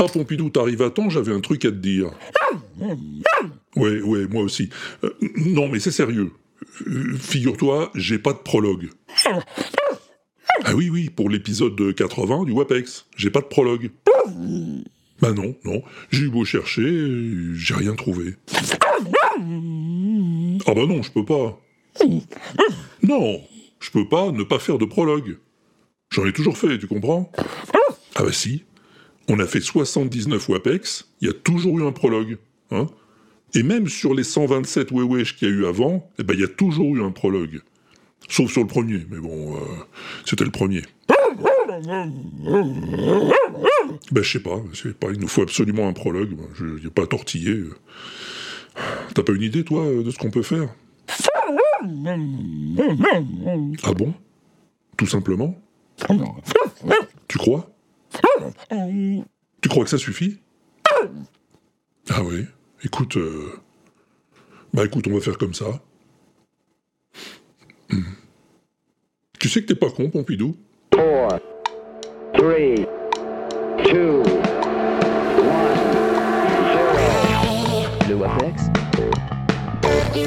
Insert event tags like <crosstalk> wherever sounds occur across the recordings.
Ah Pompidou, t'arrives à temps, j'avais un truc à te dire. Ouais, ouais, moi aussi. Euh, non, mais c'est sérieux. Euh, Figure-toi, j'ai pas de prologue. Ah oui, oui, pour l'épisode 80 du WAPEX, j'ai pas de prologue. Bah non, non, j'ai eu beau chercher, j'ai rien trouvé. Ah bah non, je peux pas. Non, je peux pas ne pas faire de prologue. J'en ai toujours fait, tu comprends? Ah bah si. On a fait 79 WAPEX, il y a toujours eu un prologue. Hein Et même sur les 127 Wewesh qu'il y a eu avant, eh ben il y a toujours eu un prologue. Sauf sur le premier, mais bon, euh, c'était le premier. Ben je sais pas, il nous faut absolument un prologue, je n'ai pas tortillé. T'as pas une idée, toi, de ce qu'on peut faire? Ah bon? Tout simplement? Tu crois? Tu crois que ça suffit? Ah oui, écoute... euh, Bah écoute, on va faire comme ça. Hmm. Tu sais que t'es pas con, Pompidou? Four, three, two,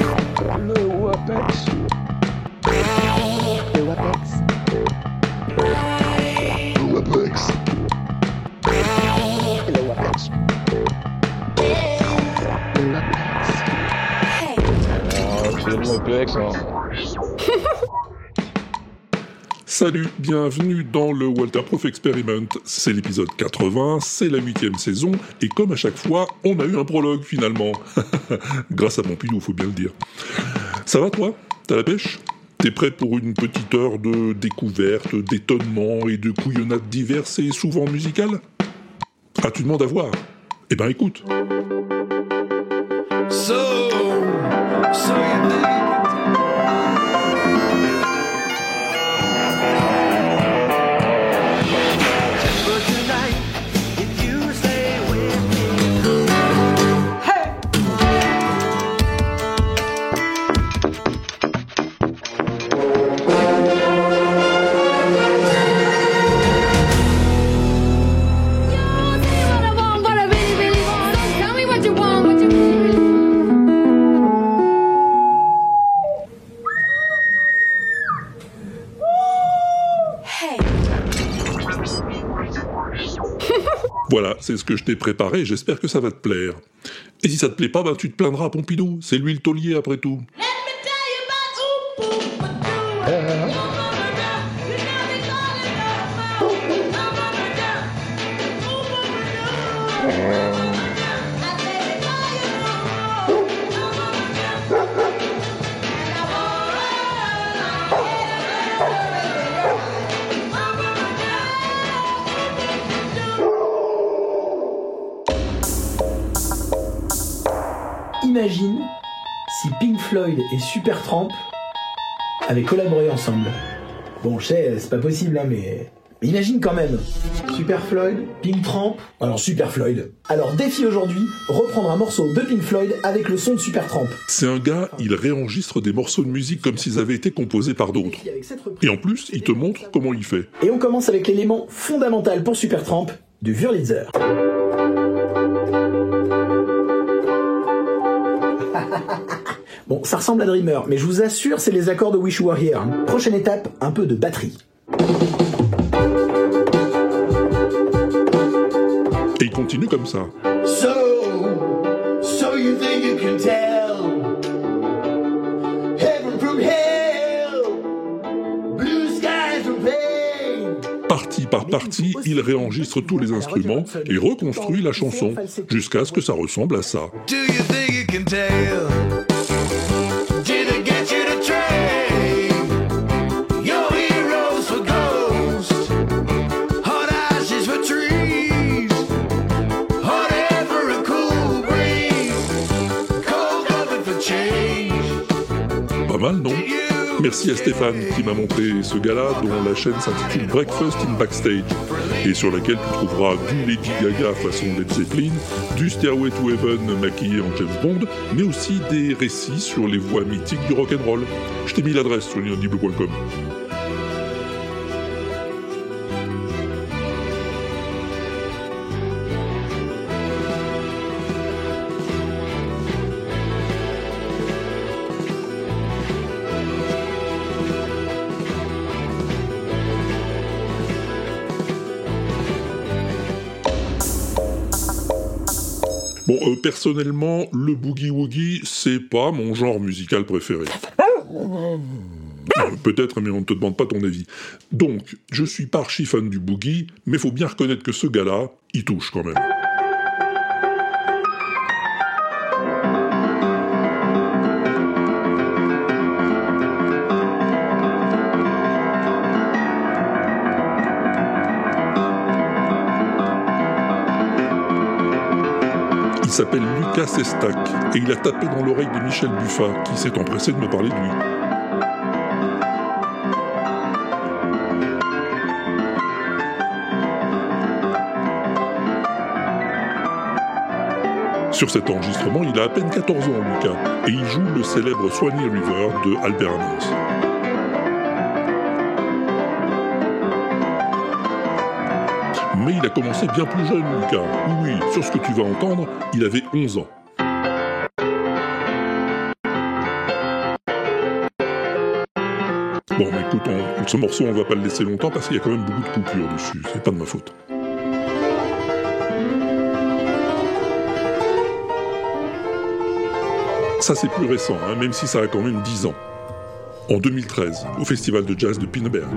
one, zero. Le WAPEX Le WAPEX. Le WAPEX Le WAPEX Le WAPEX c'est le WAPEX, hein. Salut, bienvenue dans le Walter Proof Experiment. C'est l'épisode 80, c'est la huitième saison, et comme à chaque fois, on a eu un prologue finalement. <laughs> Grâce à Pompidou, faut bien le dire. Ça va toi? T'as la pêche? T'es prêt pour une petite heure de découverte, d'étonnement et de couillonnades diverses et souvent musicales? Ah, tu demandes à voir? Eh ben écoute. C'est ce que je t'ai préparé, j'espère que ça va te plaire. Et si ça te plaît pas, ben tu te plaindras Pompidou, c'est lui le taulier après tout. Et Supertramp avaient collaboré ensemble. Bon, je sais, c'est pas possible, hein, mais... mais imagine quand même. Super Floyd, Pink Tramp, alors Super Floyd. Alors défi aujourd'hui, reprendre un morceau de Pink Floyd avec le son de Supertramp. C'est un gars, il réenregistre des morceaux de musique comme s'ils avaient été composés par d'autres. Et en plus, il te montre comment il fait. Et on commence avec l'élément fondamental pour Supertramp, du Wurlitzer. Bon, ça ressemble à Dreamer, mais je vous assure, c'est les accords de Wish You Were Here. hein. Prochaine étape, un peu de batterie. Et il continue comme ça. So, so you think you can tell? Heaven from hell, blue skies from pain. Partie par partie, il réenregistre tous les instruments et reconstruit la chanson jusqu'à ce que ça ressemble à ça. Do you think you can tell? Merci à Stéphane qui m'a montré ce gars-là dont la chaîne s'intitule Breakfast in Backstage. et sur laquelle tu trouveras du Lady Gaga façon Led Zeppelin, du Stairway to Heaven maquillé en James Bond, mais aussi des récits sur les voix mythiques du rock'n'roll. Je t'ai mis l'adresse sur l'inaudible.com. personnellement, le boogie woogie, c'est pas mon genre musical préféré. Euh, Peut-être, mais on ne te demande pas ton avis. Donc, je suis pas archi fan du boogie, mais faut bien reconnaître que ce gars-là, il touche quand même. S'appelle Lucas Estac et il a tapé dans l'oreille de Michel Buffat qui s'est empressé de me parler de lui. Sur cet enregistrement, il a à peine 14 ans, Lucas, et il joue le célèbre Swanee River de Albert. Mais il a commencé bien plus jeune, Lucas. Oui, sur ce que tu vas entendre, il avait 11 ans. Bon, mais écoute, on- ce morceau, on va pas le laisser longtemps parce qu'il y a quand même beaucoup de coupures dessus. C'est pas de ma faute. Ça, c'est plus récent, hein, même si ça a quand même 10 ans. En 2013, au Festival de Jazz de Pinneberg.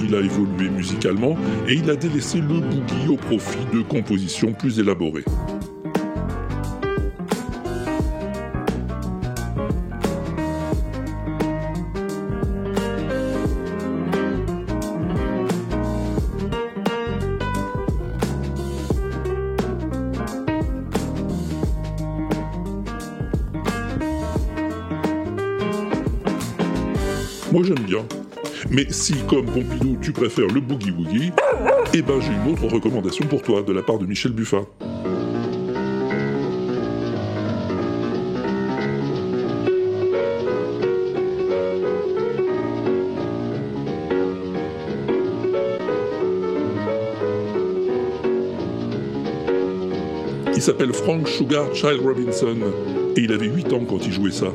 Il a évolué musicalement et il a délaissé le boogie au profit de compositions plus élaborées. Si, comme Pompidou, tu préfères le boogie woogie, eh ben j'ai une autre recommandation pour toi de la part de Michel Buffat. Il s'appelle Frank Sugar Child Robinson et il avait 8 ans quand il jouait ça.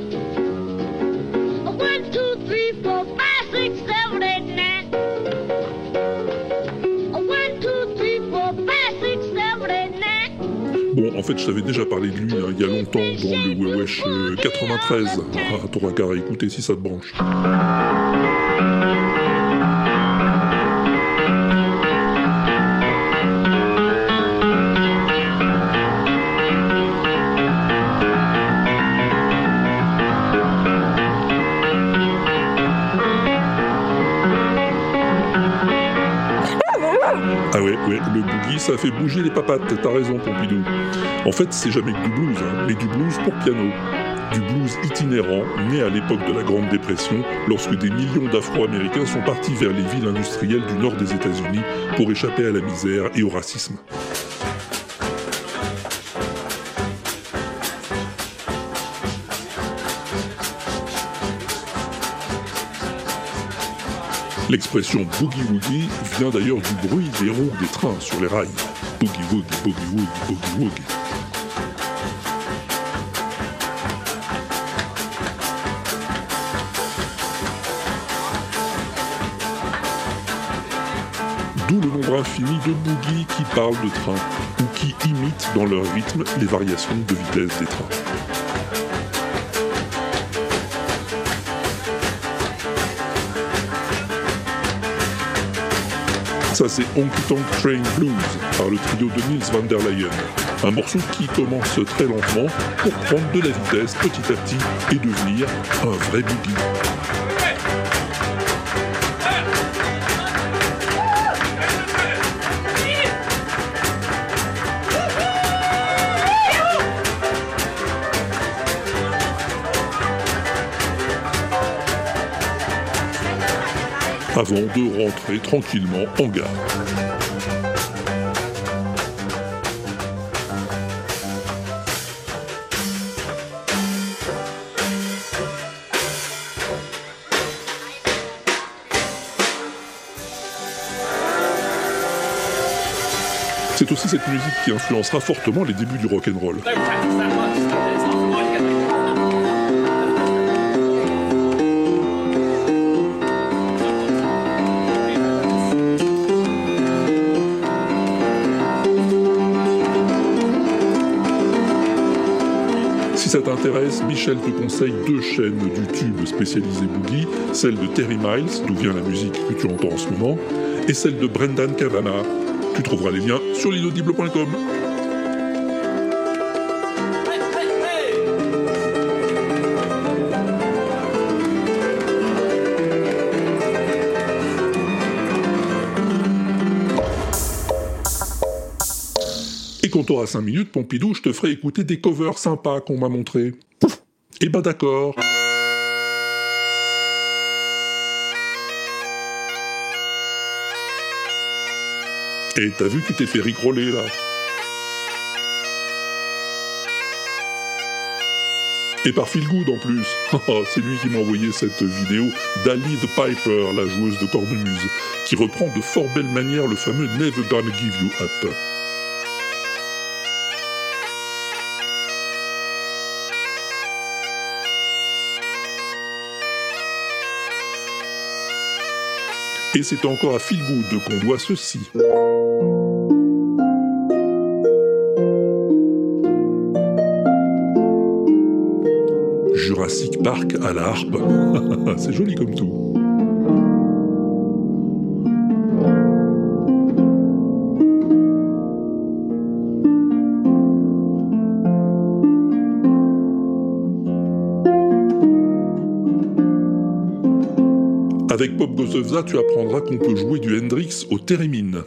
En fait, je t'avais déjà parlé de lui hein, il y a longtemps dans le Wewesh euh, 93. Ah, t'auras qu'à écouter si ça te branche. Ah ouais, ouais, le boogie, ça fait bouger les papates, t'as raison, Pompidou. En fait, c'est jamais que du blues, hein, mais du blues pour piano. Du blues itinérant, né à l'époque de la Grande Dépression, lorsque des millions d'Afro-Américains sont partis vers les villes industrielles du nord des États-Unis pour échapper à la misère et au racisme. L'expression boogie woogie vient d'ailleurs du bruit des roues des trains sur les rails. Boogie woogie, boogie woogie, boogie woogie. D'où le nombre infini de boogies qui parlent de train ou qui imitent dans leur rythme les variations de vitesse des trains. Ça, c'est Honky Tonk Train Blues par le trio de Nils van der Leyen. Un morceau qui commence très lentement pour prendre de la vitesse petit à petit et devenir un vrai boogie. Avant de rentrer tranquillement en gare. C'est aussi cette musique qui influencera fortement les débuts du rock'n'roll. Si ça Michel te conseille deux chaînes YouTube spécialisées boogie, celle de Terry Miles, d'où vient la musique que tu entends en ce moment, et celle de Brendan Kavanagh. Tu trouveras les liens sur l'inaudible.com. t'auras 5 minutes, Pompidou, je te ferai écouter des covers sympas qu'on m'a montrés. Pouf Eh ben d'accord. Et t'as vu, tu t'es fait rigoler là. Et par Phil Good en plus. <laughs> Oh, C'est lui qui m'a envoyé cette vidéo d'Ali the Piper, la joueuse de cornemuse, qui reprend de fort belle manière le fameux Never Gonna Give You Up. Et c'est encore à Phil Good qu'on doit ceci. Jurassic Park à la harpe. <laughs> c'est joli comme tout. Of That, tu apprendras qu'on peut jouer du Hendrix au thérémine.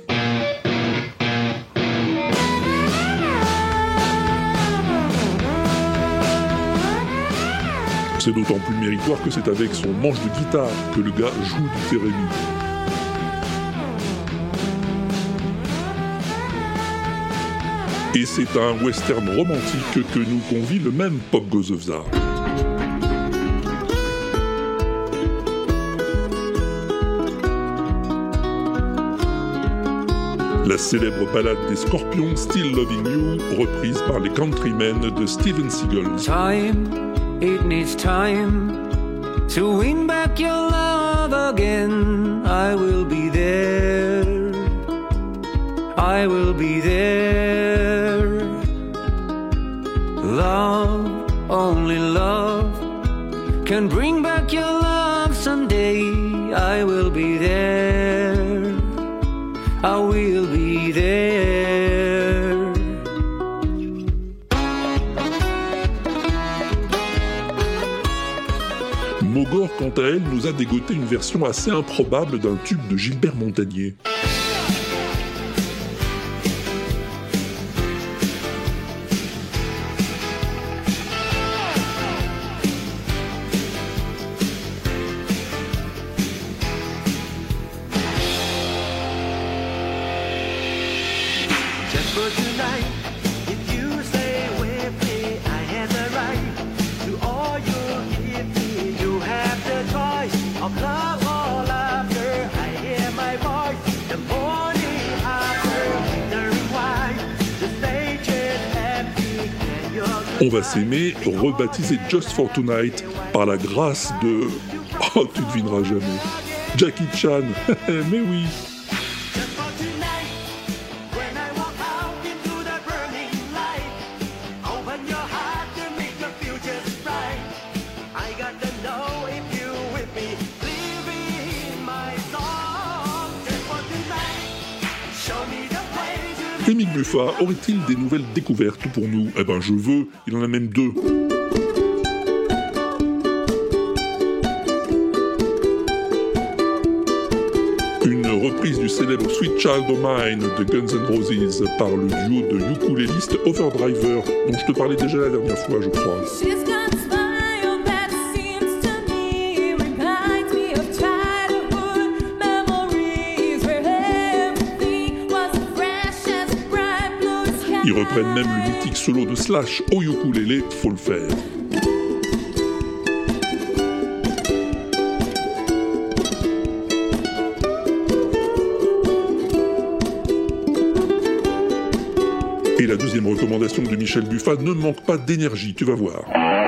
C'est d'autant plus méritoire que c'est avec son manche de guitare que le gars joue du thérémine. Et c'est un western romantique que nous convie le même Pop Goes célèbre ballade des Scorpions, Still Loving You, reprise par les Countrymen de Steven Seagal. Time, it needs time to win back your love again. I will be there. I will be there. Love, only love can bring back your love quant à elle, nous a dégoté une version assez improbable d'un tube de Gilbert Montagnier. Rebaptisé Just for Tonight, par la grâce de... <laughs> Oh, tu devineras jamais. Jackie Chan, <laughs> mais oui. Émile Buffa aurait-il des nouvelles découvertes pour nous? Eh ben je veux, il en a même deux. Une reprise du célèbre Sweet Child O' Mine de Guns N' Roses par le duo de ukulélistes Overdriver, dont je te parlais déjà la dernière fois, je crois. Reprennent même le mythique solo de Slash au ukulélé, faut le faire. Et la deuxième recommandation de Michel Buffa ne manque pas d'énergie, tu vas voir.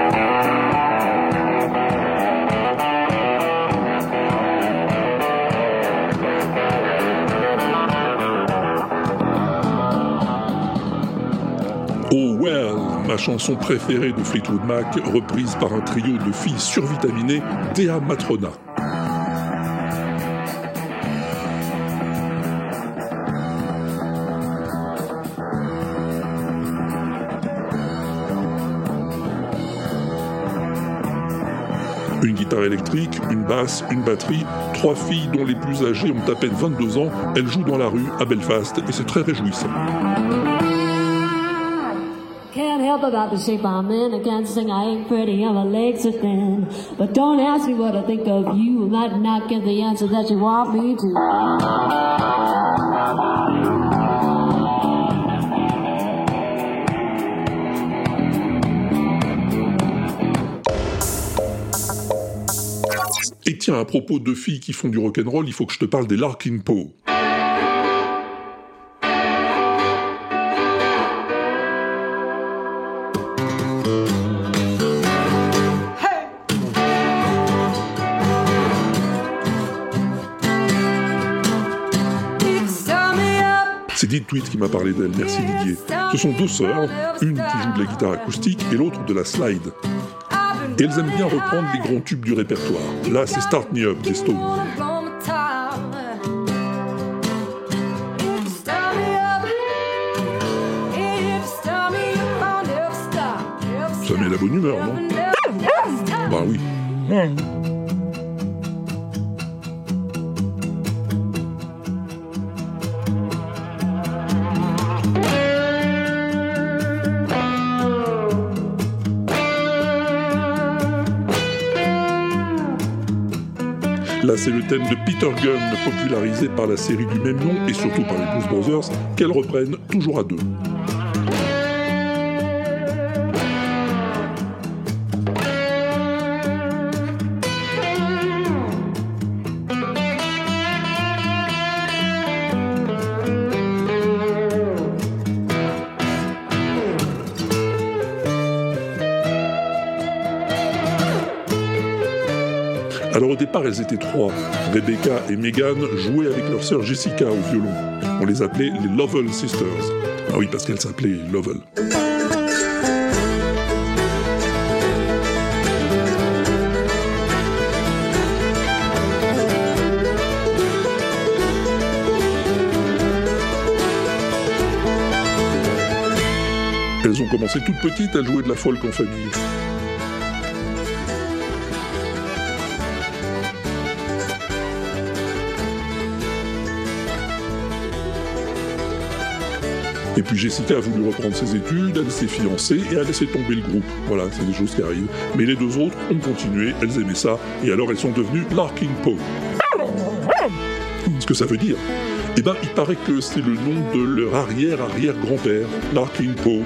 Chanson préférée de Fleetwood Mac, reprise par un trio de filles survitaminées, Dea Matrona. Une guitare électrique, une basse, une batterie, trois filles dont les plus âgées ont à peine 22 ans, elles jouent dans la rue à Belfast et c'est très réjouissant. Help about the shape I'm in. I can't sing, I ain't pretty, and my legs are thin. But don't ask me what I think of you. I might not get the answer that you want me to. Et tiens, à propos de filles qui font du rock'n'roll, il faut que je te parle des Larkin Poe. Tweet qui m'a parlé d'elle, merci Didier. Ce sont deux sœurs, une qui joue de la guitare acoustique et l'autre de la slide. Et elles aiment bien reprendre les grands tubes du répertoire. Là, c'est Start Me Up des Stones. Ça met la bonne humeur, non? Bah oui. C'est le thème de Peter Gunn, popularisé par la série du même nom et surtout par les Blues Brothers, qu'elles reprennent toujours à deux. Alors au départ, elles étaient trois. Rebecca et Megan jouaient avec leur sœur Jessica au violon. On les appelait les Lovell Sisters. Ah oui, parce qu'elles s'appelaient Lovell. Elles ont commencé toutes petites, elles jouaient de la folk en famille. Et puis Jessica a voulu reprendre ses études, elle s'est fiancée et a laissé tomber le groupe. Voilà, c'est des choses qui arrivent. Mais les deux autres ont continué, elles aimaient ça, et alors elles sont devenues Larkin Poe. Ce que ça veut dire Eh ben, il paraît que c'est le nom de leur arrière-arrière-grand-père, Larkin Poe,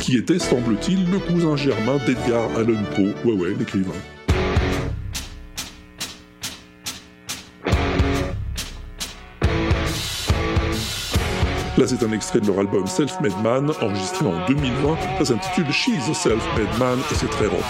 qui était, semble-t-il, le cousin germain d'Edgar Allan Poe, ouais ouais, l'écrivain. Là, c'est un extrait de leur album Self-Made Man, enregistré en 2020. Ça s'intitule She's a Self-Made Man et c'est très rock.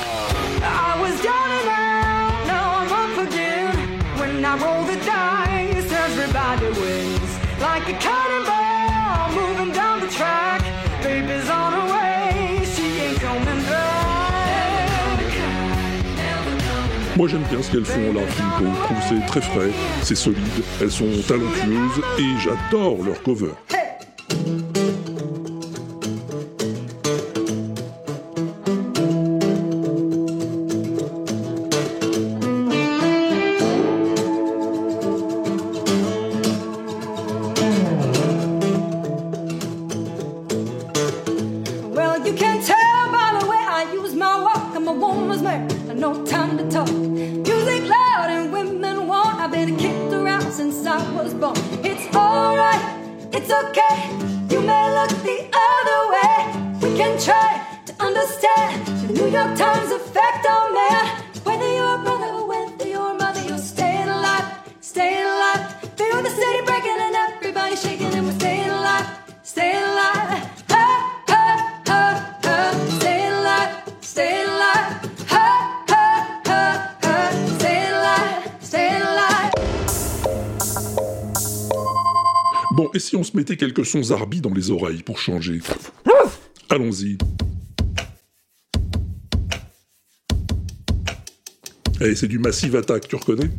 Moi, j'aime bien ce qu'elles font là, Finko. Je trouve c'est très frais, c'est solide, elles sont talentueuses et j'adore leur cover. Quelques sons Zarbi dans les oreilles pour changer Allons-y. Eh, c'est du Massive Attack, tu reconnais?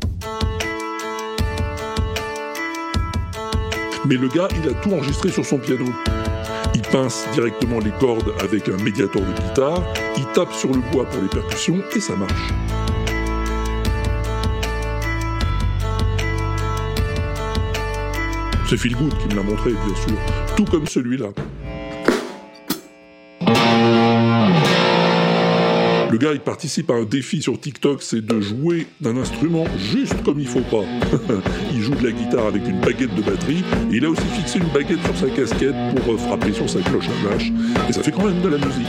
Mais le gars, il a tout enregistré sur son piano. Il pince directement les cordes avec un médiator de guitare, il tape sur le bois pour les percussions et ça marche. C'est Phil Good qui me l'a montré, bien sûr, tout comme celui-là. Le gars, il participe à un défi sur TikTok, c'est de jouer d'un instrument juste comme il faut pas. <laughs> il joue de la guitare avec une baguette de batterie, il a aussi fixé une baguette sur sa casquette pour euh, frapper sur sa cloche à vache, et ça fait quand même de la musique.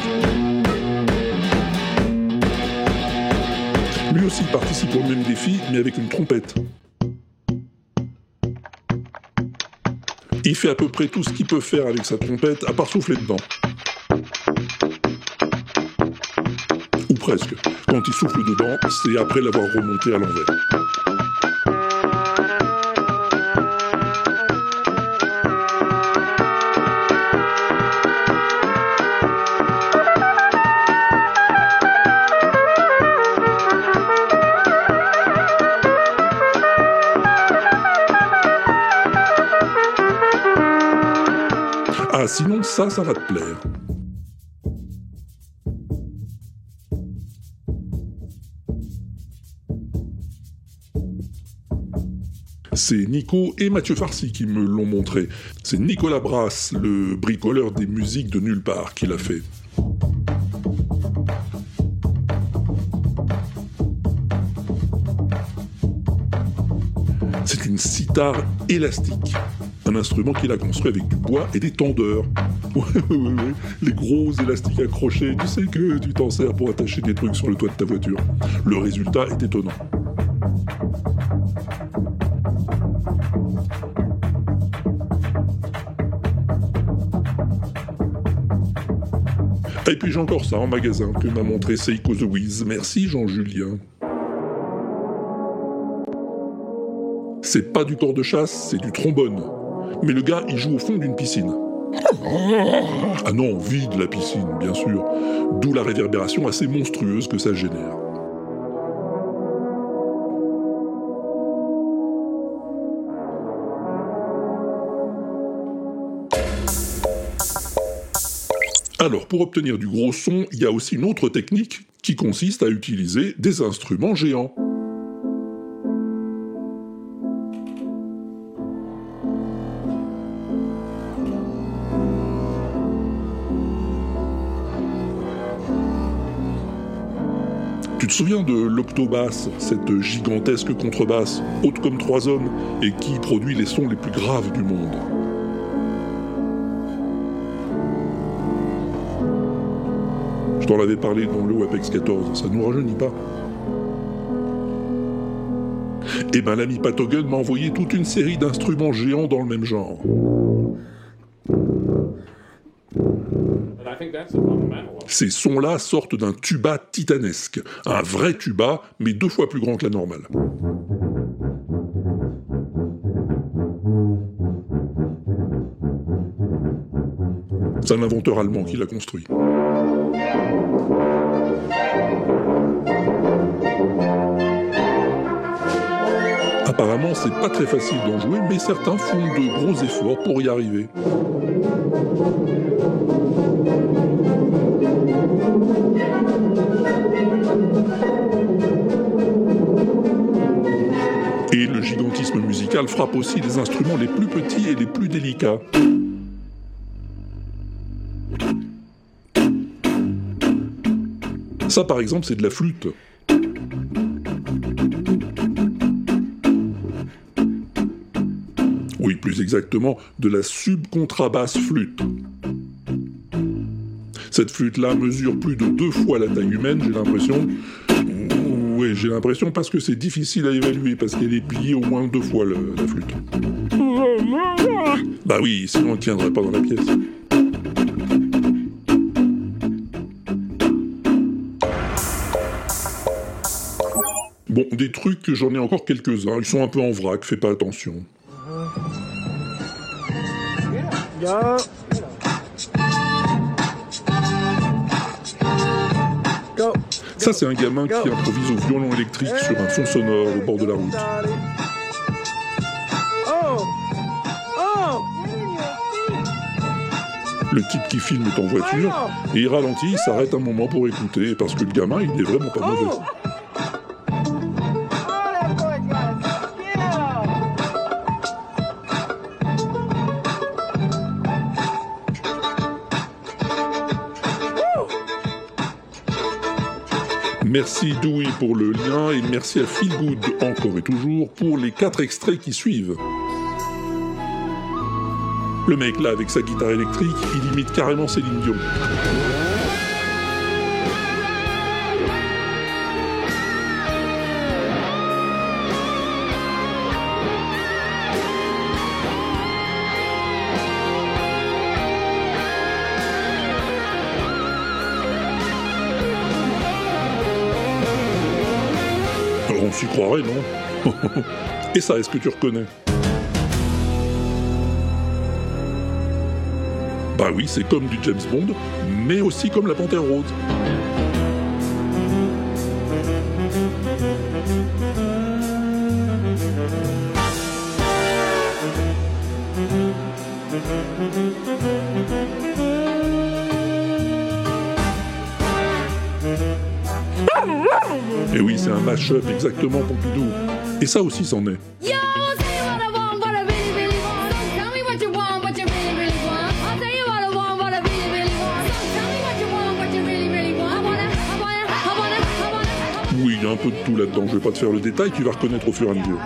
Lui aussi participe au même défi, mais avec une trompette. Il fait à peu près tout ce qu'il peut faire avec sa trompette, à part souffler dedans. Ou presque. Quand il souffle dedans, c'est après l'avoir remonté à l'envers. Sinon, ça, ça va te plaire. C'est Nico et Mathieu Farcy qui me l'ont montré. C'est Nicolas Brass, le bricoleur des musiques de nulle part, qui l'a fait. C'est une sitar élastique. Un instrument qu'il a construit avec du bois et des tendeurs. <laughs> Les gros élastiques accrochés, tu sais que tu t'en sers pour attacher des trucs sur le toit de ta voiture. Le résultat est étonnant. Et puis j'ai encore ça en magasin que m'a montré Seiko The Wiz. Merci Jean-Julien. C'est pas du corps de chasse, c'est du trombone. Mais le gars, il joue au fond d'une piscine. Ah non, vide la piscine, bien sûr. D'où la réverbération assez monstrueuse que ça génère. Alors, pour obtenir du gros son, il y a aussi une autre technique qui consiste à utiliser des instruments géants. Te souviens de l'octobasse, cette gigantesque contrebasse, haute comme trois hommes, et qui produit les sons les plus graves du monde? Je t'en avais parlé dans le WAPEX 14, ça nous rajeunit pas. Eh ben l'ami Patogun m'a envoyé toute une série d'instruments géants dans le même genre. Ces sons-là sortent d'un tuba titanesque, un vrai tuba, mais deux fois plus grand que la normale. C'est un inventeur allemand qui l'a construit. Apparemment, c'est pas très facile d'en jouer, mais certains font de gros efforts pour y arriver. Gigantisme musical frappe aussi les instruments les plus petits et les plus délicats. Ça, par exemple, c'est de la flûte. Oui, plus exactement, de la subcontrabasse flûte. Cette flûte-là mesure plus de deux fois la taille humaine, j'ai l'impression. Oui, j'ai l'impression parce que c'est difficile à évaluer, parce qu'elle est pliée au moins deux fois la flûte. Bah oui, sinon elle tiendrait pas dans la pièce. Bon, des trucs, j'en ai encore quelques-uns. Ils sont un peu en vrac, fais pas attention. Ça, c'est un gamin qui improvise au violon électrique sur un fond sonore au bord de la route. Le type qui filme est en voiture et il ralentit, il s'arrête un moment pour écouter parce que le gamin, il est vraiment pas mauvais. Merci Dewey pour le lien et merci à Feelgood encore et toujours pour les quatre extraits qui suivent. Le mec là avec sa guitare électrique, il imite carrément Céline Dion. S'y croirait, non <laughs> Et ça, est-ce que tu reconnais Bah oui, c'est comme du James Bond, mais aussi comme la Panthère Rose. Wanna, I wanna, I wanna, I wanna, I wanna. Oui, il y a un peu de tout là-dedans. Je vais pas te faire le détail, tu vas reconnaître au fur et à mesure.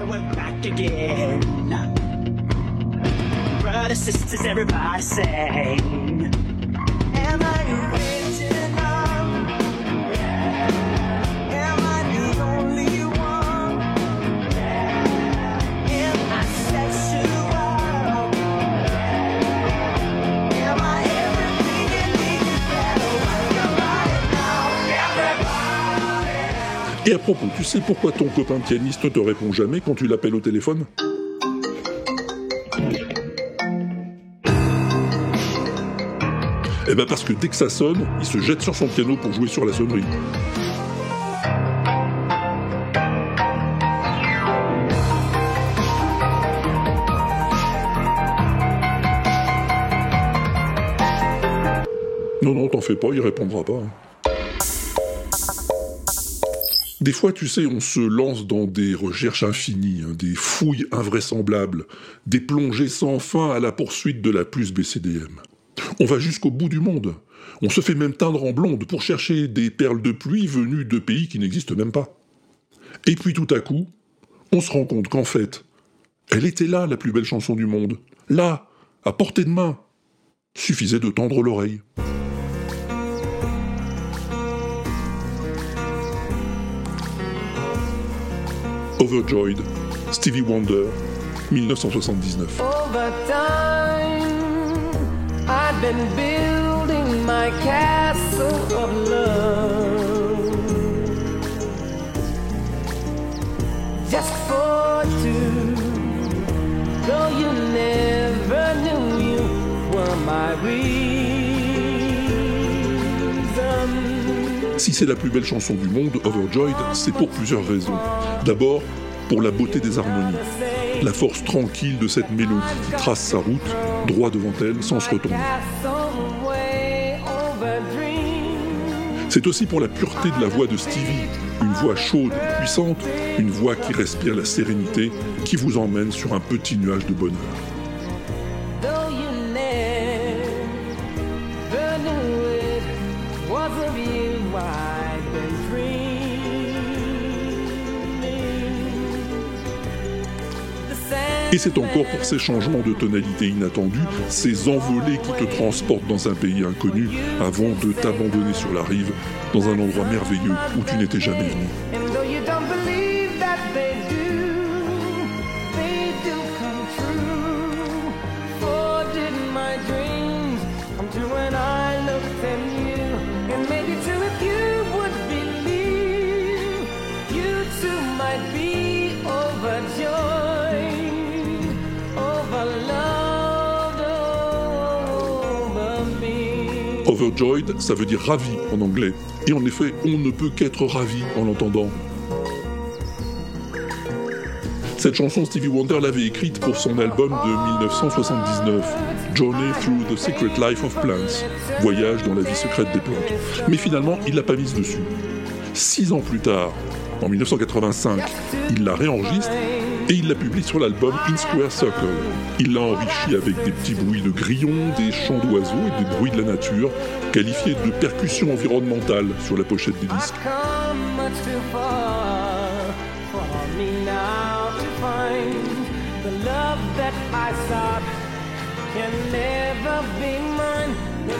Et à propos, tu sais pourquoi ton copain pianiste ne te répond jamais quand tu l'appelles au téléphone? Eh ben parce que dès que ça sonne, il se jette sur son piano pour jouer sur la sonnerie. Non, non, t'en fais pas, il répondra pas. Des fois, tu sais, on se lance dans des recherches infinies, hein, des fouilles invraisemblables, des plongées sans fin à la poursuite de la plus BCDM. On va jusqu'au bout du monde. On se fait même teindre en blonde pour chercher des perles de pluie venues de pays qui n'existent même pas. Et puis tout à coup, on se rend compte qu'en fait, elle était là, la plus belle chanson du monde. Là, à portée de main. Suffisait de tendre l'oreille. Overjoyed, Stevie Wonder, 1979. Over time, I've been building my castle of love. Just for two, though you never knew you were my reason. Si c'est la plus belle chanson du monde, Overjoyed, c'est pour plusieurs raisons. D'abord, pour la beauté des harmonies, la force tranquille de cette mélodie qui trace sa route, droit devant elle, sans se retourner. C'est aussi pour la pureté de la voix de Stevie, une voix chaude et puissante, une voix qui respire la sérénité, qui vous emmène sur un petit nuage de bonheur. Et c'est encore pour ces changements de tonalité inattendus, ces envolées qui te transportent dans un pays inconnu avant de t'abandonner sur la rive, dans un endroit merveilleux où tu n'étais jamais venu. Overjoyed, ça veut dire ravi en anglais. Et en effet, on ne peut qu'être ravi en l'entendant. Cette chanson, Stevie Wonder l'avait écrite pour son album de 1979, Journey Through the Secret Life of Plants, Voyage dans la vie secrète des plantes. Mais finalement, il l'a pas mise dessus. Six ans plus tard, en 1985, il la réenregistre et il la publie sur l'album In Square Circle. Il l'a enrichi avec des petits bruits de grillons, des chants d'oiseaux et des bruits de la nature, qualifiés de percussions environnementales sur la pochette be mine.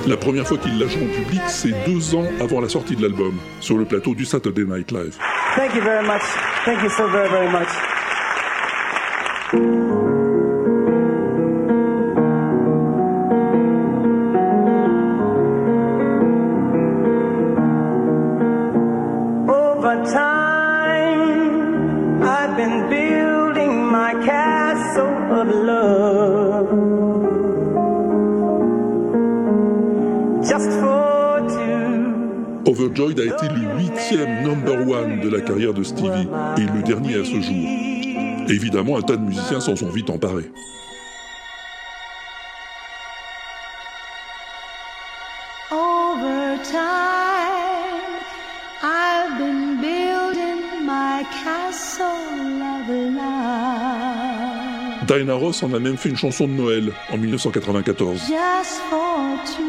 La première fois qu'il la joue en public, c'est deux ans avant la sortie de l'album, sur le plateau du Saturday Night Live. Thank you very much. Thank you so very, very much. Overjoyed a été le huitième number one de la carrière de Stevie, et le dernier à ce jour. Évidemment, un tas de musiciens s'en sont vite emparés. Over time, I've been building my castle of love. Diana Ross en a même fait une chanson de Noël en 1994. Just for two.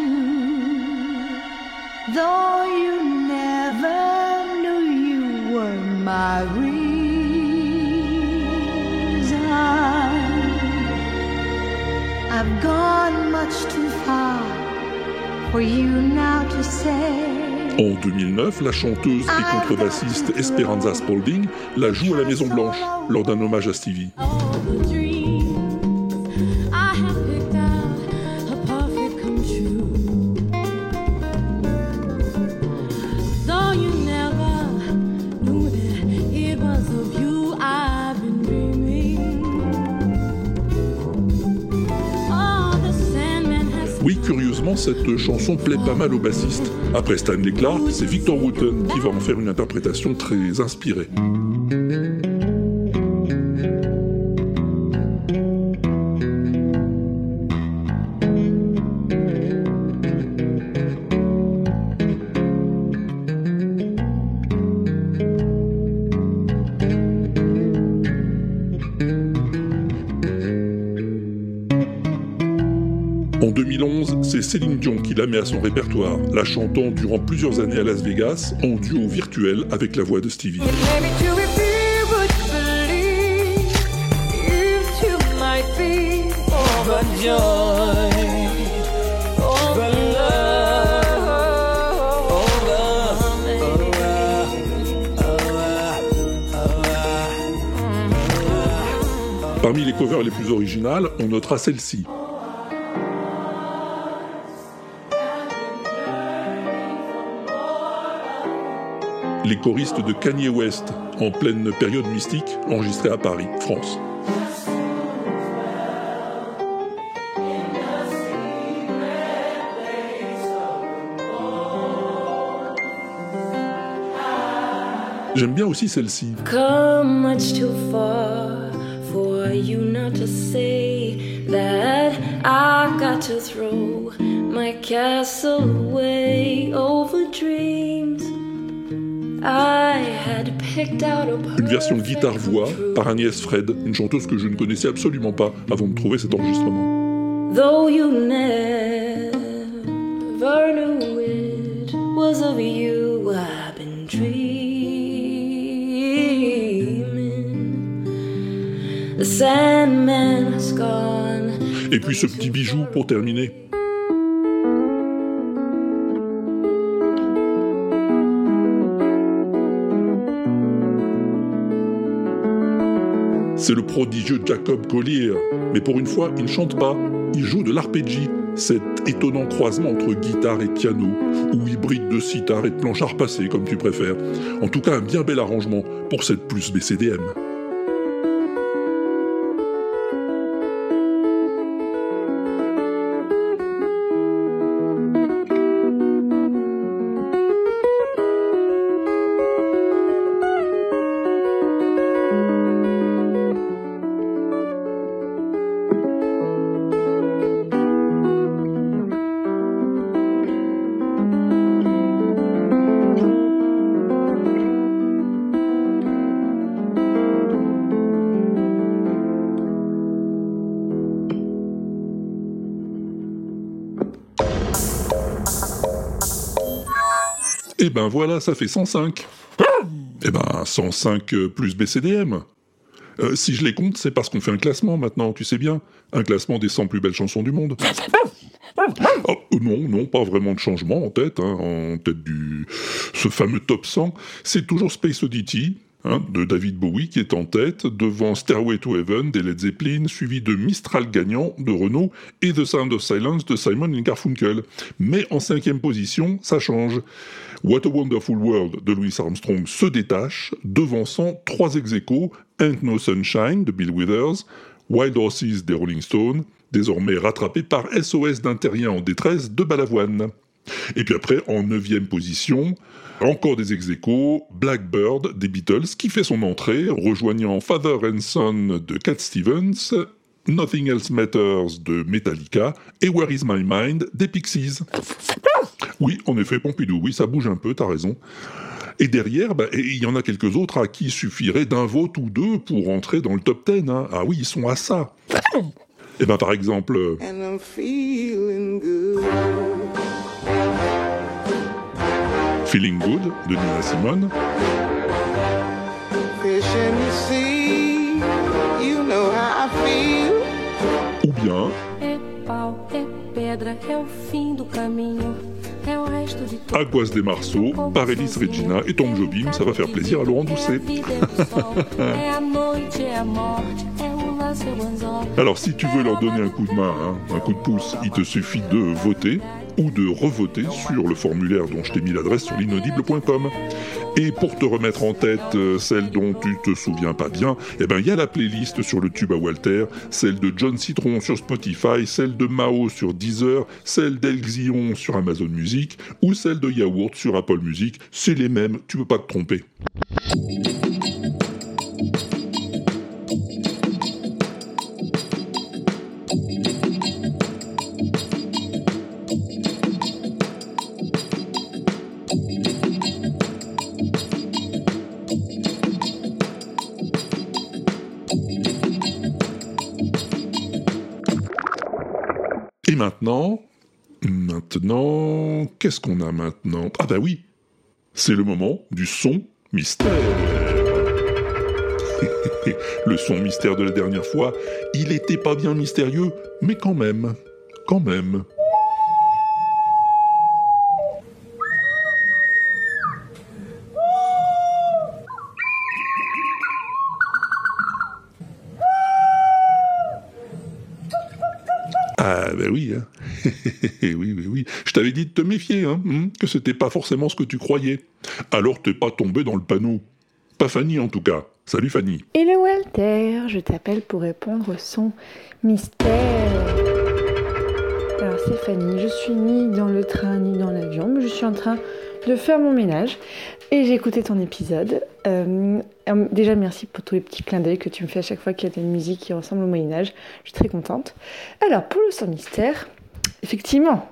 Though you never knew you were my I've gone much too far for you now to say. En 2009, la chanteuse et contrebassiste Esperanza Spalding la joue à la Maison Blanche lors d'un hommage à Stevie. Cette chanson plaît pas mal au bassiste. Après Stanley Clark, c'est Victor Wooten qui va en faire une interprétation très inspirée. À son répertoire, la chantant durant plusieurs années à Las Vegas, en duo virtuel avec la voix de Stevie. Parmi les covers les plus originales, on notera celle-ci. Les choristes de Kanye West, en pleine période mystique, enregistrés à Paris, France. J'aime bien aussi celle-ci. my castle away over dreams. Une version guitare-voix par Agnès Fred, une chanteuse que je ne connaissais absolument pas avant de trouver cet enregistrement. Though you never knew it was of you I've been dreaming. The Sandman is gone. Et puis ce petit bijou pour terminer. Prodigieux Jacob Collier. Mais pour une fois, il ne chante pas, il joue de l'arpeggi, cet étonnant croisement entre guitare et piano, ou hybride de sitar et de planche à comme tu préfères. En tout cas, un bien bel arrangement pour cette plus BCDM. Ben voilà, ça fait 105. Et ben 105 euh, plus BCDM. Euh, si je les compte, c'est parce qu'on fait un classement maintenant, tu sais bien. Un classement des 100 plus belles chansons du monde. Oh, non, non, pas vraiment de changement en tête, hein, en tête du ce fameux top 100. C'est toujours Space Oddity, hein, de David Bowie qui est en tête, devant Stairway to Heaven des Led Zeppelin, suivi de Mistral gagnant de Renault et The Sound of Silence de Simon Garfunkel. Mais en cinquième position, ça change. What a Wonderful World de Louis Armstrong se détache, devançant trois ex Ain't No Sunshine de Bill Withers, Wild Horses des Rolling Stones, désormais rattrapé par SOS d'un terrien en détresse de Balavoine. Et puis après, en neuvième position, encore des ex aequo, Blackbird des Beatles qui fait son entrée, rejoignant Father and Son de Cat Stevens, Nothing Else Matters de Metallica et Where Is My Mind des Pixies. Oui, en effet, Pompidou, oui, ça bouge un peu, t'as raison. Et derrière, bah, il y en a quelques autres à qui il suffirait d'un vote ou deux pour entrer dans le top 10. hein. Ah oui, ils sont à ça. Et ben par exemple, euh. Feeling Good de Nina Simone, ou bien É pau, é pedra, é o fim do caminho. É o resto de tudo. Aquas des Marceaux par Elis Regina et Tom Jobim, ça va faire plaisir à Laurent Doucet. Alors si tu veux leur donner un coup de main, hein, un coup de pouce, il te suffit de voter ou de revoter sur le formulaire dont je t'ai mis l'adresse sur l'inaudible.com. Et pour te remettre en tête euh, celle dont tu te souviens pas bien, eh ben il y a la playlist sur le tube à Walter, celle de John Citron sur Spotify, celle de Mao sur Deezer, celle d'Elxion sur Amazon Music ou celle de Yaourt sur Apple Music. C'est les mêmes, tu peux pas te tromper. Et maintenant, maintenant, qu'est-ce qu'on a maintenant? Ah bah oui, c'est le moment du son mystère. <laughs> le son mystère de la dernière fois, il était pas bien mystérieux, mais quand même, quand même. Oui, hein. <laughs> oui, oui. Je t'avais dit de te méfier, hein, hum, que c'était pas forcément ce que tu croyais. Alors t'es pas tombé dans le panneau. Pas Fanny en tout cas. Salut Fanny. Hello Walter, je t'appelle pour répondre son mystère. Alors c'est Fanny, je suis ni dans le train ni dans l'avion, mais je suis en train de faire mon ménage et j'ai écouté ton épisode. Euh, euh, déjà merci pour tous les petits clins d'œil que tu me fais à chaque fois qu'il y a des musiques qui ressemblent au Moyen Âge. Je suis très contente. Alors pour le son mystère, effectivement,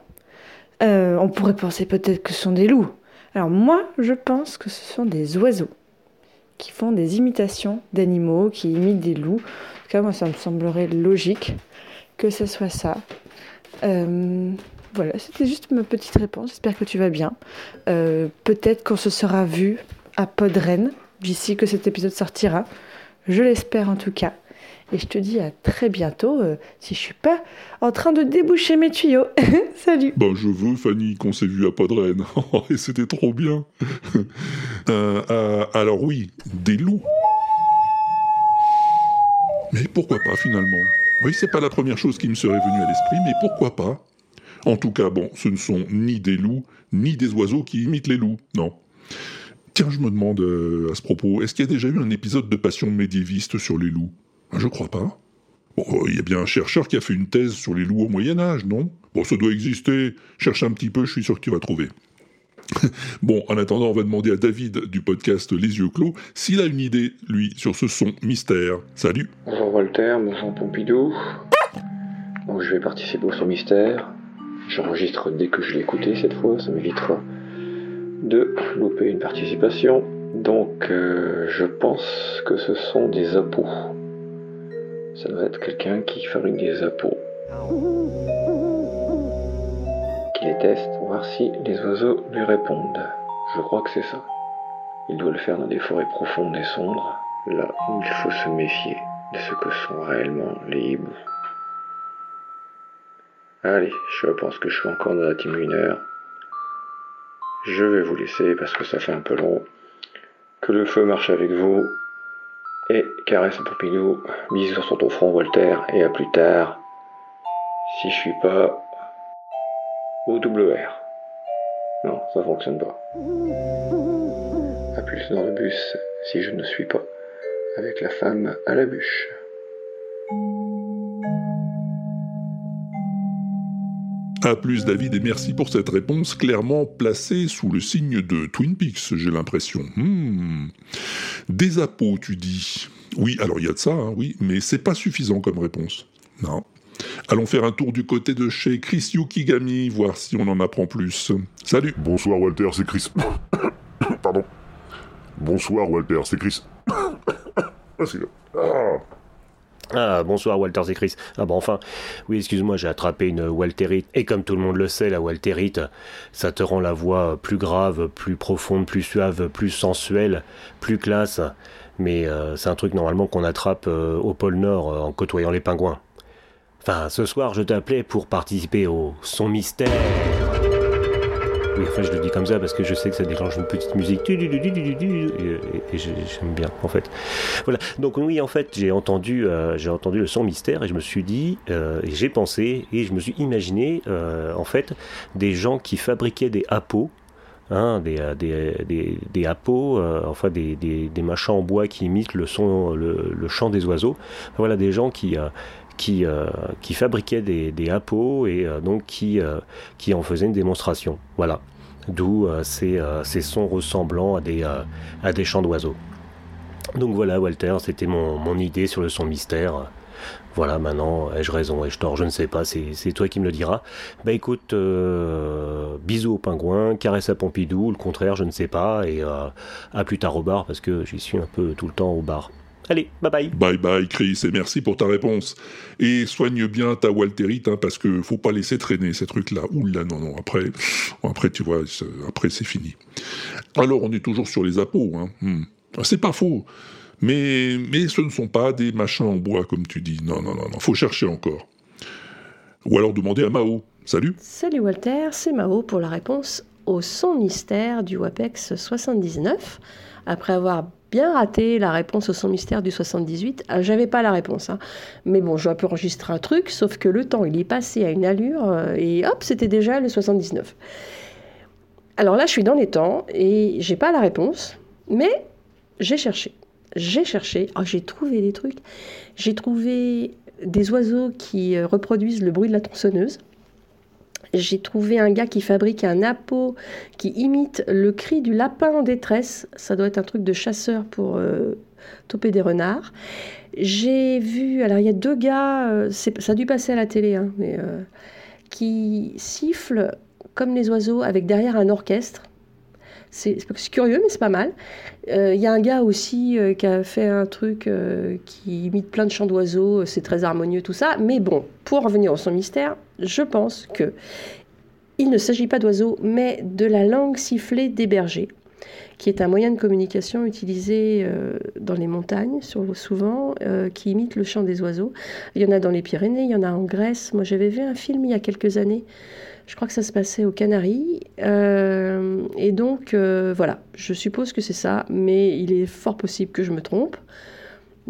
euh, on pourrait penser peut-être que ce sont des loups. Alors moi, je pense que ce sont des oiseaux qui font des imitations d'animaux, qui imitent des loups. En tout cas, moi, ça me semblerait logique que ce soit ça. Voilà, c'était juste ma petite réponse. J'espère que tu vas bien. Euh, Peut-être qu'on se sera vu à Podren d'ici que cet épisode sortira. Je l'espère en tout cas. Et je te dis à très bientôt euh, si je suis pas en train de déboucher mes tuyaux. <laughs> Salut Ben, je veux, Fanny, qu'on s'est vu à Podren. <laughs> Et c'était trop bien. <laughs> Euh, alors oui, des loups. Mais pourquoi pas, finalement? Oui, c'est pas la première chose qui me serait venue à l'esprit, mais pourquoi pas? En tout cas, bon, ce ne sont ni des loups, ni des oiseaux qui imitent les loups, non. Tiens, je me demande euh, à ce propos, est-ce qu'il y a déjà eu un épisode de Passion médiéviste sur les loups? Ben, Je crois pas. Bon, euh, il y a bien un chercheur qui a fait une thèse sur les loups au Moyen Âge, non? Bon, ça doit exister. Cherche un petit peu, je suis sûr que tu vas trouver. <laughs> bon, en attendant, on va demander à David du podcast Les Yeux Clos s'il a une idée, lui, sur ce son mystère. Salut Bonjour Walter, bonjour Pompidou. Donc je vais participer au son mystère. J'enregistre dès que je l'ai écouté cette fois, ça m'évitera de louper une participation. Donc euh, je pense que ce sont des appos. Ça doit être quelqu'un qui fabrique des appos. Qui les teste pour voir si les oiseaux lui répondent. Je crois que c'est ça. Il doit le faire dans des forêts profondes et sombres, là où il faut se méfier de ce que sont réellement les hiboux. Allez, je pense que je suis encore dans la team winner. Je vais vous laisser parce que ça fait un peu long. Que le feu marche avec vous. Et caresse à Pompidou. Bisous sur ton front, Walter. Et à plus tard. Si je suis pas au double R. Non, ça fonctionne pas. À plus dans le bus si je ne suis pas avec la femme à la bûche. A plus David et merci pour cette réponse clairement placée sous le signe de Twin Peaks, j'ai l'impression. Hmm. Des appos, tu dis. Oui, alors il y a de ça, hein, oui, mais c'est pas suffisant comme réponse. Non. Allons faire un tour du côté de chez Chris Yukigami, voir si on en apprend plus. Salut Bonsoir Walter, c'est Chris. <coughs> Pardon. Bonsoir Walter, c'est Chris. <coughs> Ah. Ah. Bonsoir Walter, c'est Chris. Ah bon, enfin, oui, excuse-moi, j'ai attrapé une Walterite. Et comme tout le monde le sait, la Walterite, ça te rend la voix plus grave, plus profonde, plus suave, plus sensuelle, plus classe. Mais euh, c'est un truc normalement qu'on attrape euh, au pôle Nord euh, en côtoyant les pingouins. Enfin, ce soir, je t'appelais pour participer au Son Mystère. Oui, enfin, je le dis comme ça parce que je sais que ça déclenche une petite musique. Et, et j'ai- j'aime bien, en fait. Voilà. Donc, oui, en fait, j'ai entendu, euh, j'ai entendu le son mystère et je me suis dit, euh, j'ai pensé, et je me suis imaginé, euh, en fait, des gens qui fabriquaient des appos. Hein, des, des, des, des enfin des, des, des machins en bois qui imitent le son, le, chant des oiseaux. Voilà, des gens qui, qui, euh, qui fabriquaient des, des et euh, donc qui, euh, qui en faisaient une démonstration. Voilà. D'où ces, sons ressemblants à des, à chants d'oiseaux. Donc voilà, Walter, c'était mon, idée sur le son mystère. Voilà, maintenant, ai-je raison, ai-je tort, je ne sais pas, c'est toi qui me le diras. Bah écoute, bisous au pingouin, caresse à Pompidou, le contraire, je ne sais pas, et à plus tard au bar, parce que j'y suis un peu tout le temps au bar. Allez, bye bye Bye bye Chris et merci pour ta réponse. Et soigne bien ta Walterite hein, parce que faut pas laisser traîner ces trucs-là. Oula non non après après tu vois après c'est fini. Alors on est toujours sur les appos. Hein. Hmm. C'est pas faux. Mais mais ce ne sont pas des machins en bois comme tu dis. Non non non non faut chercher encore. Ou alors demander à Mao. Salut. Salut Walter, c'est Mao pour la réponse au son mystère du WAPEX 79. Après avoir bien raté la réponse au son mystère du 78, ah, j'avais pas la réponse. hein. Mais bon, j'aurais pu enregistrer un truc, sauf que le temps, il est passé à une allure euh, et hop, c'était déjà le 79. Alors là, je suis dans les temps et j'ai pas la réponse, mais j'ai cherché. J'ai cherché, Ah, j'ai trouvé des trucs. J'ai trouvé des oiseaux qui euh, reproduisent le bruit de la tronçonneuse. J'ai trouvé un gars qui fabrique un appôt qui imite le cri du lapin en détresse. Ça doit être un truc de chasseur pour euh, toper des renards. J'ai vu, alors il y a deux gars, euh, ça a dû passer à la télé, hein, mais, euh, qui sifflent comme les oiseaux avec derrière un orchestre. C'est curieux, mais c'est pas mal. Il y a un gars aussi qui a fait un truc qui imite plein de chants d'oiseaux, c'est très harmonieux tout ça. Mais bon, pour revenir au son mystère, je pense que il ne s'agit pas d'oiseaux, mais de la langue sifflée des bergers. qui est un moyen de communication utilisé euh, dans les montagnes, souvent, euh, qui imite le chant des oiseaux. Il y en a dans les Pyrénées, il y en a en Grèce. Moi, j'avais vu un film il y a quelques années. Je crois que ça se passait aux Canaries. Euh, et donc, voilà, je suppose que c'est ça, mais il est fort possible que je me trompe.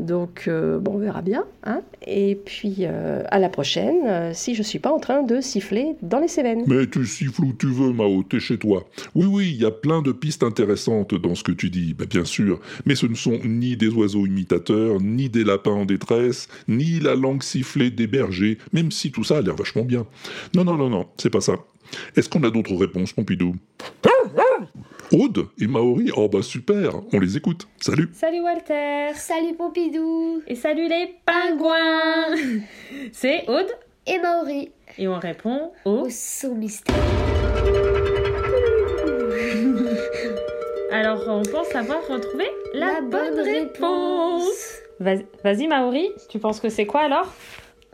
Donc, euh, on verra bien. hein. Et puis, euh, à la prochaine, euh, si je ne suis pas en train de siffler dans les Cévennes. Mais tu siffles où tu veux, Mao, t'es chez toi. Oui, oui, il y a plein de pistes intéressantes dans ce que tu dis, bah, bien sûr, mais ce ne sont ni des oiseaux imitateurs, ni des lapins en détresse, ni la langue sifflée des bergers, même si tout ça a l'air vachement bien. Non, non, non, non, c'est pas ça. Est-ce qu'on a d'autres réponses, Pompidou? Aude et Maori Oh bah super, on les écoute. Salut Salut Walter Salut Pompidou Et salut les pingouins <laughs> C'est Aude Et Maori. Et on répond au... son mystère. Alors on pense avoir retrouvé la, La bonne bonne réponse Vas- Vas-y Maori, tu penses que c'est quoi alors?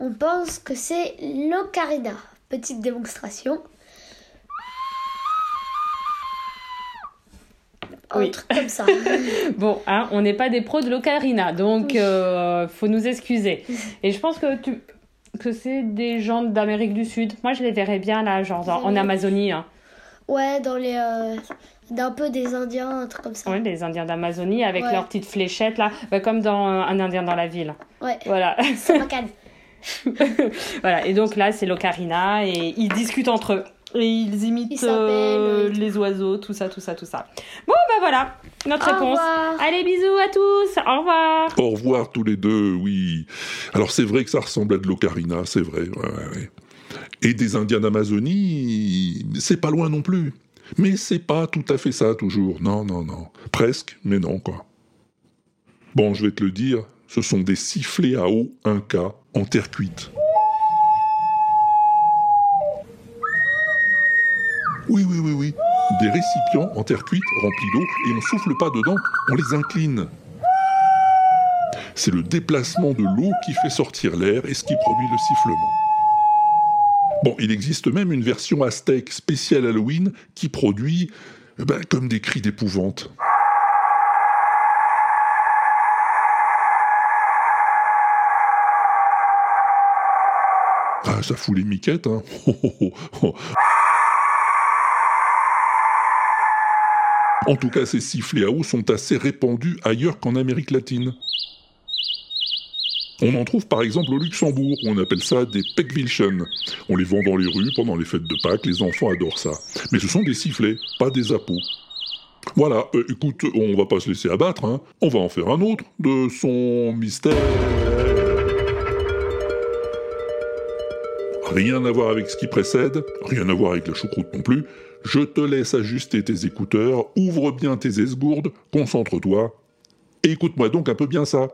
On pense que c'est l'ocarina. Petite démonstration. Un Oui. truc comme ça. <laughs> Bon, hein, on n'est pas des pros de l'ocarina, donc euh, faut nous excuser. <laughs> Et je pense que tu que c'est des gens d'Amérique du Sud. Moi, je les verrais bien là, genre dans- en Amazonie. Hein. Ouais, dans les. euh, d'un peu des Indiens, un truc comme ça. Ouais, les Indiens d'Amazonie avec Ouais. leurs petites fléchettes là, bah, comme dans euh, Un Indien dans la ville. Ouais. Voilà. C'est ma canne. <laughs> voilà. Et donc là, c'est l'ocarina et ils discutent entre eux. Et ils imitent Ils euh, les oiseaux, tout ça, tout ça, tout ça. Bon, bah voilà, notre Au réponse. revoir. Allez, bisous à tous. Au revoir. Au revoir tous les deux, oui. Alors c'est vrai que ça ressemble à de l'ocarina, c'est vrai. ouais, ouais, ouais. Et des Indiens d'Amazonie, c'est pas loin non plus. Mais c'est pas tout à fait ça toujours. Non, non, non. Presque, mais non, quoi. Bon, je vais te le dire, ce sont des sifflets à eau Inca en terre cuite. Oui, oui, oui, oui. Des récipients en terre cuite remplis d'eau et on souffle pas dedans, on les incline. C'est le déplacement de l'eau qui fait sortir l'air et ce qui produit le sifflement. Bon, il existe même une version aztèque spéciale Halloween qui produit eh ben, comme des cris d'épouvante. Ah, ça fout les miquettes, hein. <laughs> En tout cas, ces sifflets à eau sont assez répandus ailleurs qu'en Amérique latine. On en trouve par exemple au Luxembourg, on appelle ça des Peckwilchen. On les vend dans les rues pendant les fêtes de Pâques, les enfants adorent ça. Mais ce sont des sifflets, pas des appos. Voilà, euh, écoute, on va pas se laisser abattre, hein. on va en faire un autre de son mystère. Rien à voir avec ce qui précède, rien à voir avec la choucroute non plus. Je te laisse ajuster tes écouteurs, ouvre bien tes esgourdes, concentre-toi, et écoute-moi donc un peu bien ça.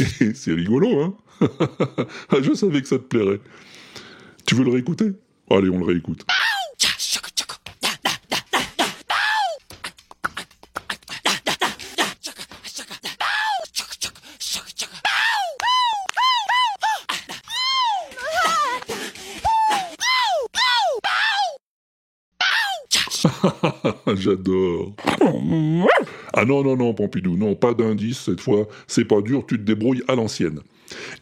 <laughs> C'est rigolo, hein? <laughs> Je savais que ça te plairait. Tu veux le réécouter? Allez, on le réécoute. <laughs> J'adore. Ah non, non, non, Pompidou, non, pas d'indice cette fois, c'est pas dur, tu te débrouilles à l'ancienne.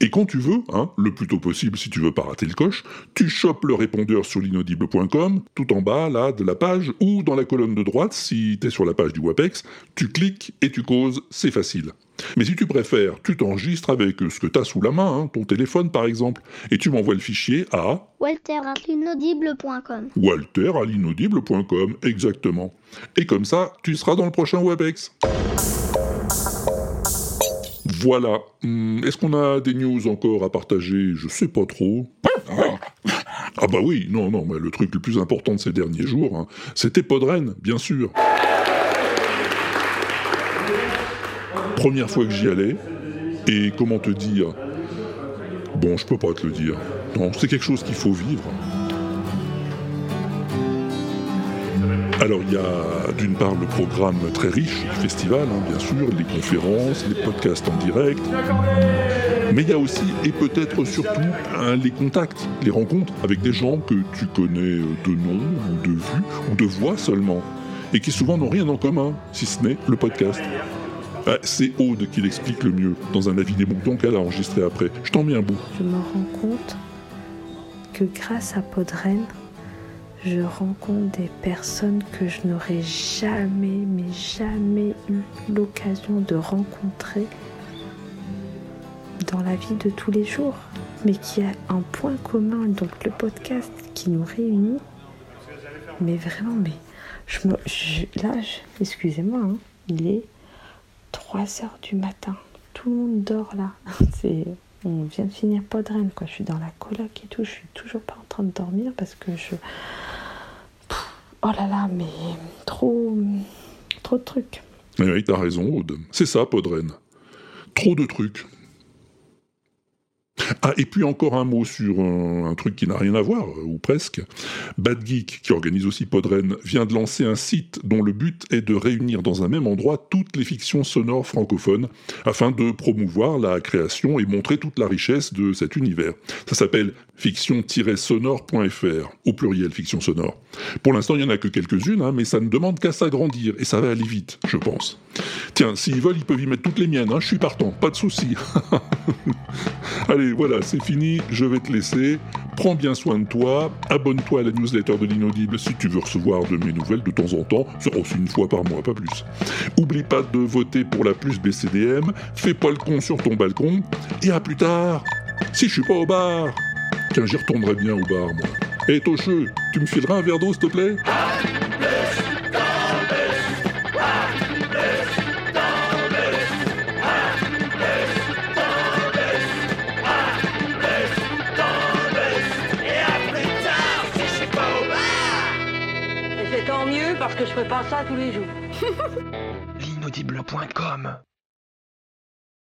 Et quand tu veux, hein, le plus tôt possible si tu veux pas rater le coche, tu chopes le répondeur sur l'inaudible.com, tout en bas, là, de la page, ou dans la colonne de droite, si t'es sur la page du WAPEX, tu cliques et tu causes, c'est facile. Mais si tu préfères, tu t'enregistres avec ce que t'as sous la main, hein, ton téléphone par exemple, et tu m'envoies le fichier à walter.inaudible.com walter à l'inaudible.com, exactement. Et comme ça, tu seras dans le prochain WebEx. Voilà. Hum, Est-ce qu'on a des news encore à partager? Je sais pas trop. Ah bah oui, non, non, mais le truc le plus important de ces derniers jours, hein, c'était Podren, bien sûr. Première fois que j'y allais, et comment te dire? Bon, je peux pas te le dire. Non, c'est quelque chose qu'il faut vivre. Alors il y a d'une part le programme très riche du festival, hein, bien sûr, les conférences, les podcasts en direct, mais il y a aussi, et peut-être surtout, les contacts, les rencontres avec des gens que tu connais de nom, ou de vue, ou de voix seulement, et qui souvent n'ont rien en commun, si ce n'est le podcast. Ah, C'est Aude qui l'explique le mieux, dans un avis des moutons qu'elle a enregistré après. Je t'en mets un bout. Je me rends compte que grâce à Podren, je rencontre des personnes que je n'aurais jamais, mais jamais eu l'occasion de rencontrer dans la vie de tous les jours, mais qui a un point commun, donc le podcast qui nous réunit. Mais vraiment, mais je me, là, excusez-moi, hein, il est 3 heures du matin. Tout le monde dort là. <laughs> C'est, on vient de finir Podren, quoi. Je suis dans la coloc et tout. Je suis toujours pas en train de dormir parce que je. Oh là là, mais trop, trop de trucs. Eh oui, t'as raison, Aude. C'est ça, Podren. Trop de trucs. Ah, et puis encore un mot sur un, truc qui n'a rien à voir, euh, ou presque. Bad Geek, qui organise aussi Podren, vient de lancer un site dont le but est de réunir dans un même endroit toutes les fictions sonores francophones, afin de promouvoir la création et montrer toute la richesse de cet univers. Ça s'appelle fiction-sonore.fr, au pluriel fiction sonore. Pour l'instant, il n'y en a que quelques-unes, hein, mais ça ne demande qu'à s'agrandir, et ça va aller vite, je pense. Tiens, s'ils veulent, ils peuvent y mettre toutes les miennes, hein, je suis partant, pas de souci. <laughs> Allez, voilà, c'est fini, je vais te laisser. Prends bien soin de toi, abonne-toi à la newsletter de l'inaudible si tu veux recevoir de mes nouvelles de temps en temps, c'est aussi une fois par mois, pas plus. Oublie pas de voter pour la plus BCDM, fais pas le con sur ton balcon, et à plus tard, si je suis pas au bar. Tiens, j'y retournerai bien au bar, moi. Hé, Tocheux, tu me fileras un verre d'eau, s'il te plaît? Que je fais pas ça tous les jours. <laughs> L'inaudible.com